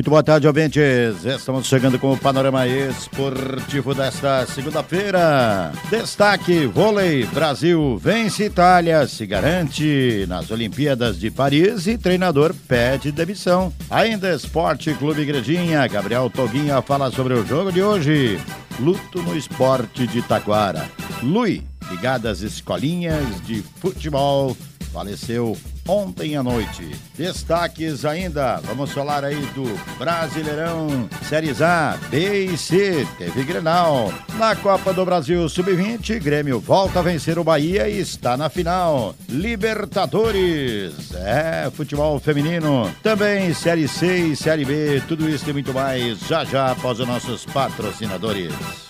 Muito boa tarde, ouvintes. Estamos chegando com o panorama esportivo desta segunda-feira. Destaque: vôlei. Brasil vence Itália, se garante nas Olimpíadas de Paris e treinador pede demissão. Ainda Esporte Clube Igrejinha. Gabriel Toguinha fala sobre o jogo de hoje. Luto no esporte de Taquara. Lui, ligado às escolinhas de futebol, faleceu ontem à noite. Destaques ainda, vamos falar aí do Brasileirão, Séries A, B e C, teve Grenal. Na Copa do Brasil Sub-20, Grêmio volta a vencer o Bahia e está na final. Libertadores, é, futebol feminino, também Série C e Série B, tudo isso e muito mais, já já após os nossos patrocinadores.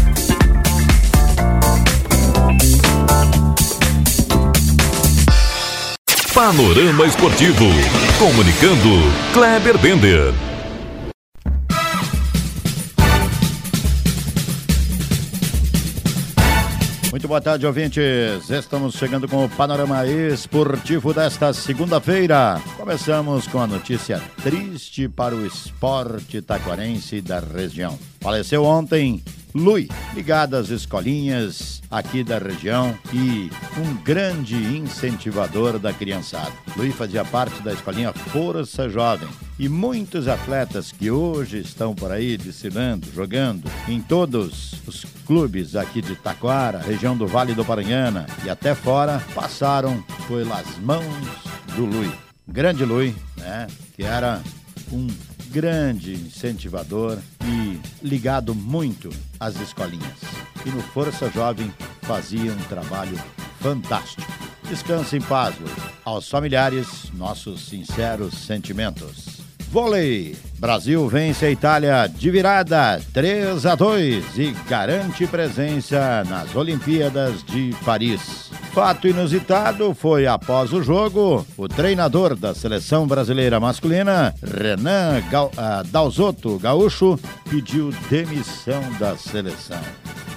Panorama Esportivo. Comunicando, Kleber Bender. Muito boa tarde, ouvintes. Estamos chegando com o panorama esportivo desta segunda-feira. Começamos com a notícia triste para o esporte taquarense da região. Faleceu ontem Lui, ligado às escolinhas aqui da região e um grande incentivador da criançada. Lui fazia parte da escolinha Força Jovem e muitos atletas que hoje estão por aí desfilando, jogando em todos os clubes aqui de Taquara, região do Vale do Paranhana e até fora passaram pelas mãos do Lui. Grande Lui, né? Que era um grande incentivador e ligado muito às escolinhas. E no Força Jovem fazia um trabalho fantástico. Descanse em paz. Aos familiares, nossos sinceros sentimentos. Vôlei. Brasil vence a Itália de virada 3 a 2 e garante presença nas Olimpíadas de Paris. Fato inusitado foi após o jogo, o treinador da seleção brasileira masculina, Renan Gal, uh, Dalzotto Gaúcho, pediu demissão da seleção.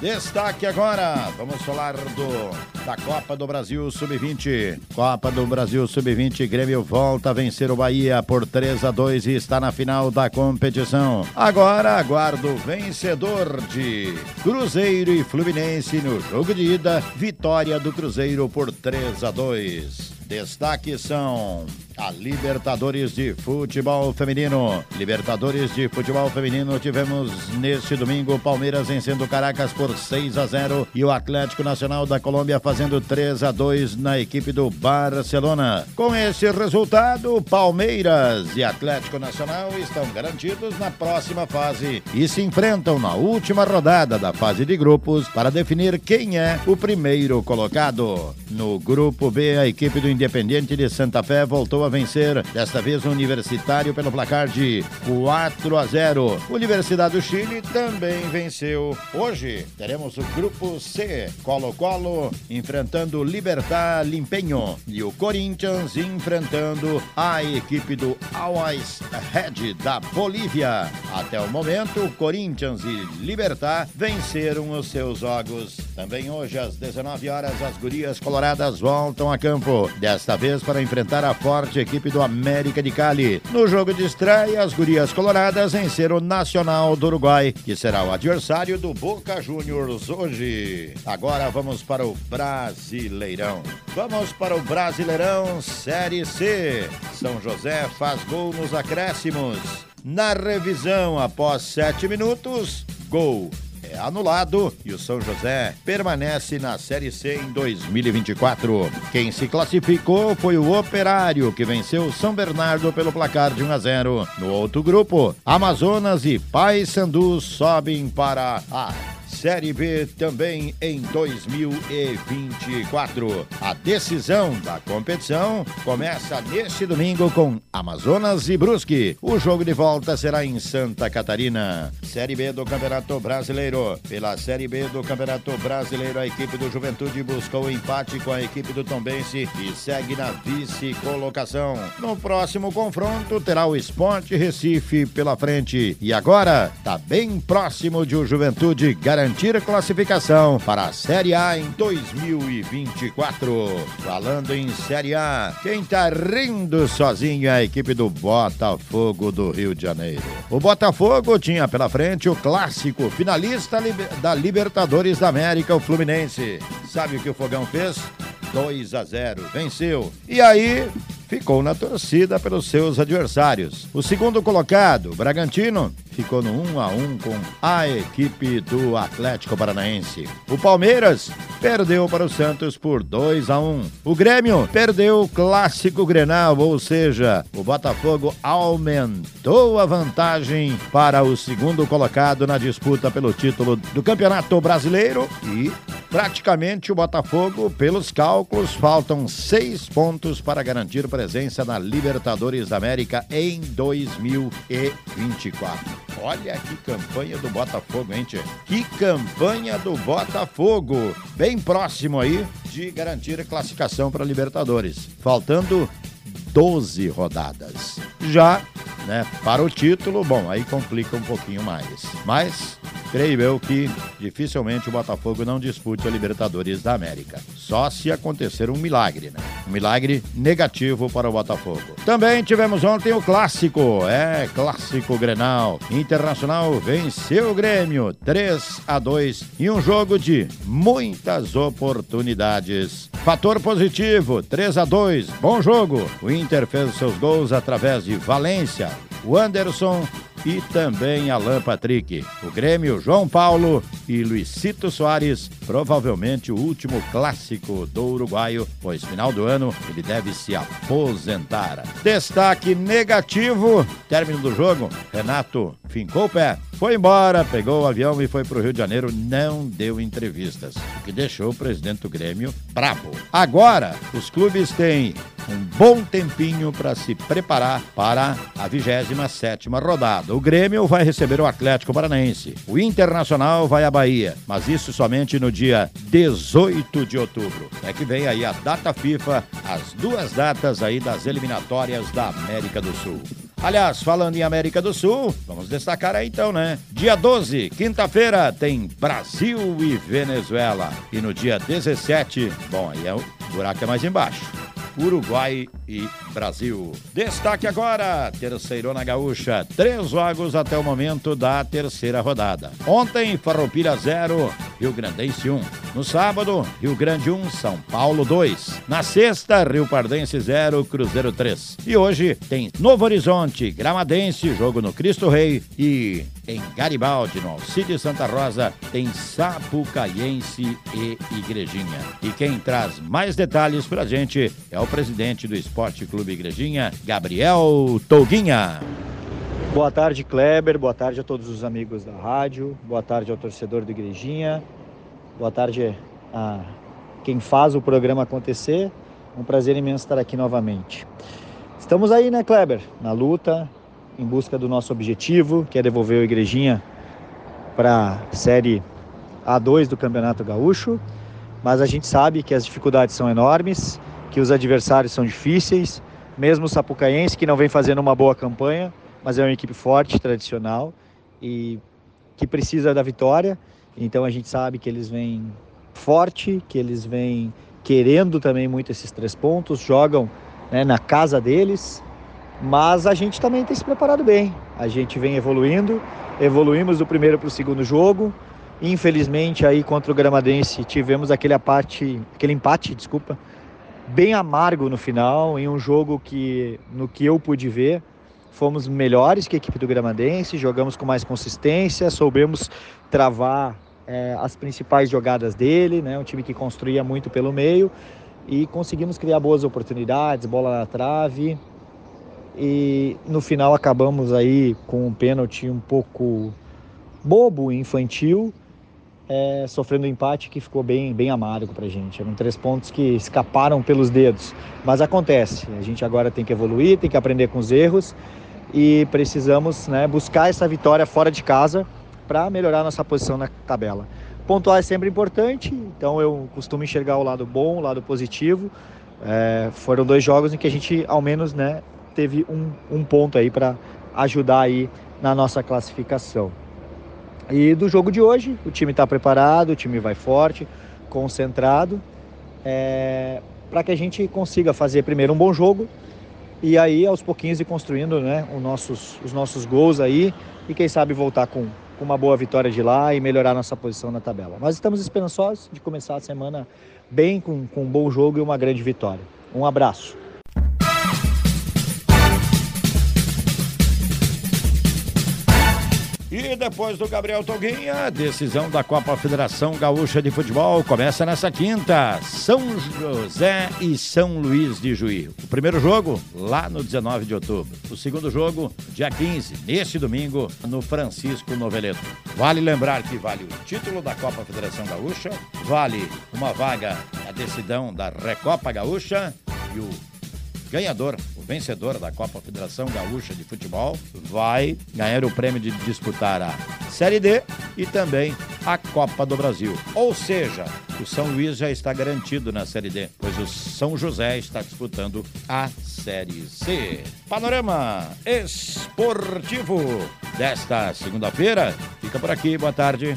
Destaque agora, vamos falar do da Copa do Brasil Sub-20. Copa do Brasil Sub-20, Grêmio volta a vencer o Bahia por 3 a 2 e está na final da competição. Agora aguardo o vencedor de Cruzeiro e Fluminense no jogo de ida, vitória do Cruzeiro por 3 a 2. Destaques são a Libertadores de Futebol Feminino. Libertadores de Futebol Feminino tivemos neste domingo Palmeiras vencendo Caracas por 6 a 0 e o Atlético Nacional da Colômbia fazendo 3 a 2 na equipe do Barcelona. Com esse resultado, Palmeiras e Atlético Nacional estão garantidos na próxima fase e se enfrentam na última rodada da fase de grupos para definir quem é o primeiro colocado. No grupo B, a equipe do Independiente de Santa Fé voltou a vencer, desta vez o Universitário pelo placar de 4 a 0. Universidade do Chile também venceu. Hoje teremos o grupo C, Colo-Colo enfrentando o Libertar Limpenho e o Corinthians enfrentando a equipe do Always Red da Bolívia. Até o momento, Corinthians e Libertar venceram os seus jogos. Também hoje às 19 horas as gurias coloradas voltam a campo, desta vez para enfrentar a forte equipe do América de Cali. No jogo de estreia, as gurias coloradas venceram o Nacional do Uruguai, que será o adversário do Boca Juniors hoje. Agora vamos para o Brasileirão. Vamos para o Brasileirão Série C. São José faz gol nos acréscimos. Na revisão, após sete minutos, gol anulado e o São José permanece na Série C em 2024. Quem se classificou foi o Operário, que venceu o São Bernardo pelo placar de 1 a 0. No outro grupo, Amazonas e Paysandu sobem para a Série B também em 2024. A decisão da competição começa neste domingo com Amazonas e Brusque. O jogo de volta será em Santa Catarina. Série B do Campeonato Brasileiro. Pela Série B do Campeonato Brasileiro, a equipe do Juventude buscou empate com a equipe do Tombense e segue na vice-colocação. No próximo confronto terá o Esporte Recife pela frente. E agora está bem próximo de o Juventude garantir garantir classificação para a Série A em 2024. Falando em Série A, quem tá rindo sozinho é a equipe do Botafogo do Rio de Janeiro. O Botafogo tinha pela frente o clássico finalista da Libertadores da América, o Fluminense. Sabe o que o Fogão fez? 2 a 0. Venceu. E aí, ficou na torcida pelos seus adversários. O segundo colocado, Bragantino, ficou no 1 a 1 com a equipe do Atlético Paranaense. O Palmeiras perdeu para o Santos por 2 a 1. O Grêmio perdeu o clássico Grenal, ou seja, o Botafogo aumentou a vantagem para o segundo colocado na disputa pelo título do Campeonato Brasileiro e praticamente o Botafogo, pelos cálculos, faltam seis pontos para garantir presença na Libertadores da América em 2024. Olha que campanha do Botafogo, hein, tia? Que campanha do Botafogo! Bem próximo aí de garantir a classificação para Libertadores. Faltando 12 rodadas. Já, né, para o título, bom, aí complica um pouquinho mais. Mas creio eu que dificilmente o Botafogo não dispute a Libertadores da América. Só se acontecer um milagre, né? Um milagre negativo para o Botafogo. Também tivemos ontem o clássico, é, clássico Grenal. Internacional venceu o Grêmio 3 a 2 em um jogo de muitas oportunidades. Fator positivo, 3 a 2, bom jogo. O Inter fez seus gols através de Valência, o Anderson e também Alan Patrick. O Grêmio, João Paulo e Luizito Soares, provavelmente o último clássico do uruguaio, pois final do ano ele deve se aposentar. Destaque negativo, término do jogo, Renato fincou o pé, foi embora, pegou o avião e foi para o Rio de Janeiro, não deu entrevistas, o que deixou o presidente do Grêmio bravo. Agora, os clubes têm um bom tempinho para se preparar para a 27 rodada. O Grêmio vai receber o Atlético Paranaense. O Internacional vai à Bahia, mas isso somente no dia 18 de outubro. É que vem aí a data FIFA, as duas datas aí das eliminatórias da América do Sul. Aliás, falando em América do Sul, vamos destacar aí então, né? Dia 12, quinta-feira, tem Brasil e Venezuela. E no dia 17, bom, aí é o buraco é mais embaixo. Uruguai e Brasil. Destaque agora, terceirona gaúcha, três jogos até o momento da terceira rodada. Ontem, Farroupilha 0, Rio Grandense 1. No sábado, Rio Grande 1, São Paulo 2. Na sexta, Rio Pardense 0, Cruzeiro 3. E hoje tem Novo Horizonte, Gramadense, jogo no Cristo Rei e em Garibaldi, no Alcide Santa Rosa, tem Sapucaiense e Igrejinha. E quem traz mais detalhes pra gente é o presidente do Esporte Clube Igrejinha, Gabriel Touguinha. Boa tarde, Kleber. Boa tarde a todos os amigos da rádio. Boa tarde ao torcedor do Igrejinha. Boa tarde a quem faz o programa acontecer. Um prazer imenso estar aqui novamente. Estamos aí, né, Kleber? Na luta, em busca do nosso objetivo, que é devolver o Igrejinha para a Série A2 do Campeonato Gaúcho. Mas a gente sabe que as dificuldades são enormes, que os adversários são difíceis, mesmo o Sapucaense, que não vem fazendo uma boa campanha, mas é uma equipe forte, tradicional e que precisa da vitória. Então a gente sabe que eles vêm forte, que eles vêm querendo também muito esses três pontos, jogam né, na casa deles, mas a gente também tem se preparado bem. A gente vem evoluindo, evoluímos do primeiro para o segundo jogo. Infelizmente aí contra o Gramadense tivemos aquele empate, aquele empate, desculpa, bem amargo no final, em um jogo que no que eu pude ver, fomos melhores que a equipe do Gramadense, jogamos com mais consistência, soubemos travar é, as principais jogadas dele, né? Um time que construía muito pelo meio e conseguimos criar boas oportunidades, bola na trave. E no final acabamos aí com um pênalti um pouco bobo infantil, é, sofrendo um empate que ficou bem, bem amargo para a gente. Eram três pontos que escaparam pelos dedos, mas acontece. A gente agora tem que evoluir, tem que aprender com os erros e precisamos né, buscar essa vitória fora de casa para melhorar nossa posição na tabela. Pontuar é sempre importante, então eu costumo enxergar o lado bom, o lado positivo. É, foram dois jogos em que a gente, ao menos, né, teve um, um ponto aí para ajudar aí na nossa classificação. E do jogo de hoje, o time está preparado, o time vai forte, concentrado, é, para que a gente consiga fazer primeiro um bom jogo e aí aos pouquinhos ir construindo né, os, nossos, os nossos gols aí e quem sabe voltar com, com uma boa vitória de lá e melhorar nossa posição na tabela. Nós estamos esperançosos de começar a semana bem, com, com um bom jogo e uma grande vitória. Um abraço. E depois do Gabriel Toguinha, decisão da Copa Federação Gaúcha de Futebol começa nessa quinta. São José e São Luís de Juí. O primeiro jogo lá no 19 de outubro. O segundo jogo, dia 15, neste domingo, no Francisco Noveleto. Vale lembrar que vale o título da Copa Federação Gaúcha, vale uma vaga na decisão da Recopa Gaúcha e o ganhador, o vencedor da Copa Federação Gaúcha de Futebol, vai ganhar o prêmio de disputar a Série D e também a Copa do Brasil. Ou seja, o São Luís já está garantido na Série D, pois o São José está disputando a Série C. Panorama esportivo desta segunda-feira. Fica por aqui, boa tarde.